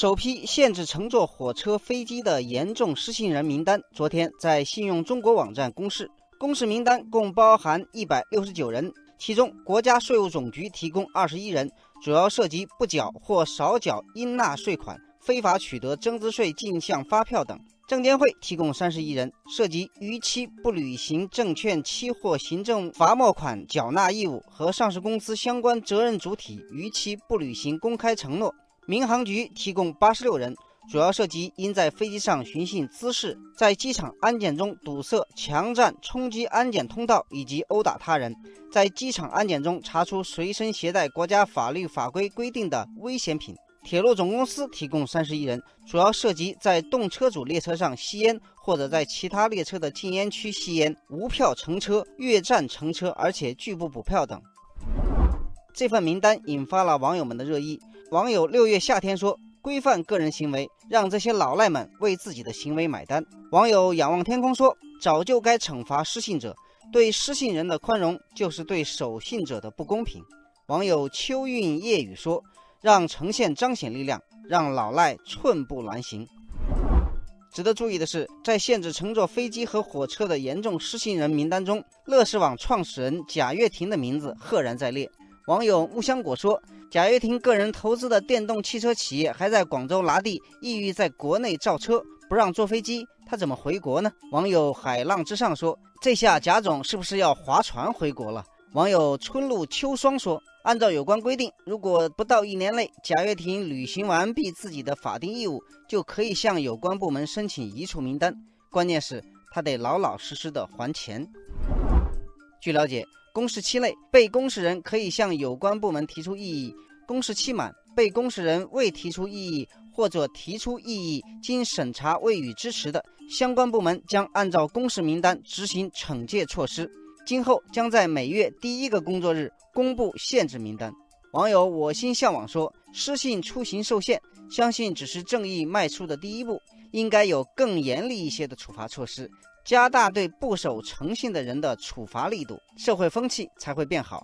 首批限制乘坐火车、飞机的严重失信人名单昨天在信用中国网站公示。公示名单共包含一百六十九人，其中国家税务总局提供二十一人，主要涉及不缴或少缴应纳税款、非法取得增值税进项发票等；证监会提供三十一人，涉及逾期不履行证券期货行政罚没款缴纳义务和上市公司相关责任主体逾期不履行公开承诺；民航局提供八十六人。主要涉及因在飞机上寻衅滋事，在机场安检中堵塞、强占、冲击安检通道以及殴打他人，在机场安检中查出随身携带国家法律法规规定的危险品。铁路总公司提供三十一人，主要涉及在动车组列车上吸烟，或者在其他列车的禁烟区吸烟、无票乘车、越站乘车，而且拒不补票等。这份名单引发了网友们的热议。网友六月夏天说。规范个人行为，让这些老赖们为自己的行为买单。网友仰望天空说：“早就该惩罚失信者，对失信人的宽容就是对守信者的不公平。”网友秋韵夜雨说：“让呈现彰显力量，让老赖寸步难行。”值得注意的是，在限制乘坐飞机和火车的严重失信人名单中，乐视网创始人贾跃亭的名字赫然在列。网友木香果说。贾跃亭个人投资的电动汽车企业还在广州拿地，意欲在国内造车，不让坐飞机，他怎么回国呢？网友海浪之上说：“这下贾总是不是要划船回国了？”网友春露秋霜说：“按照有关规定，如果不到一年内贾跃亭履行完毕自己的法定义务，就可以向有关部门申请移除名单。关键是，他得老老实实的还钱。”据了解。公示期内，被公示人可以向有关部门提出异议；公示期满，被公示人未提出异议或者提出异议，经审查未予支持的，相关部门将按照公示名单执行惩戒措施。今后将在每月第一个工作日公布限制名单。网友我心向往说：“失信出行受限，相信只是正义迈出的第一步，应该有更严厉一些的处罚措施。”加大对不守诚信的人的处罚力度，社会风气才会变好。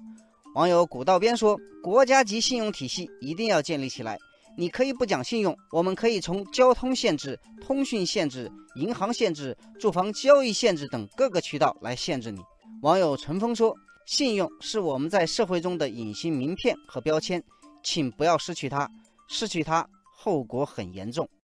网友古道边说：“国家级信用体系一定要建立起来。你可以不讲信用，我们可以从交通限制、通讯限制、银行限制、住房交易限制等各个渠道来限制你。”网友陈峰说：“信用是我们在社会中的隐形名片和标签，请不要失去它，失去它后果很严重。”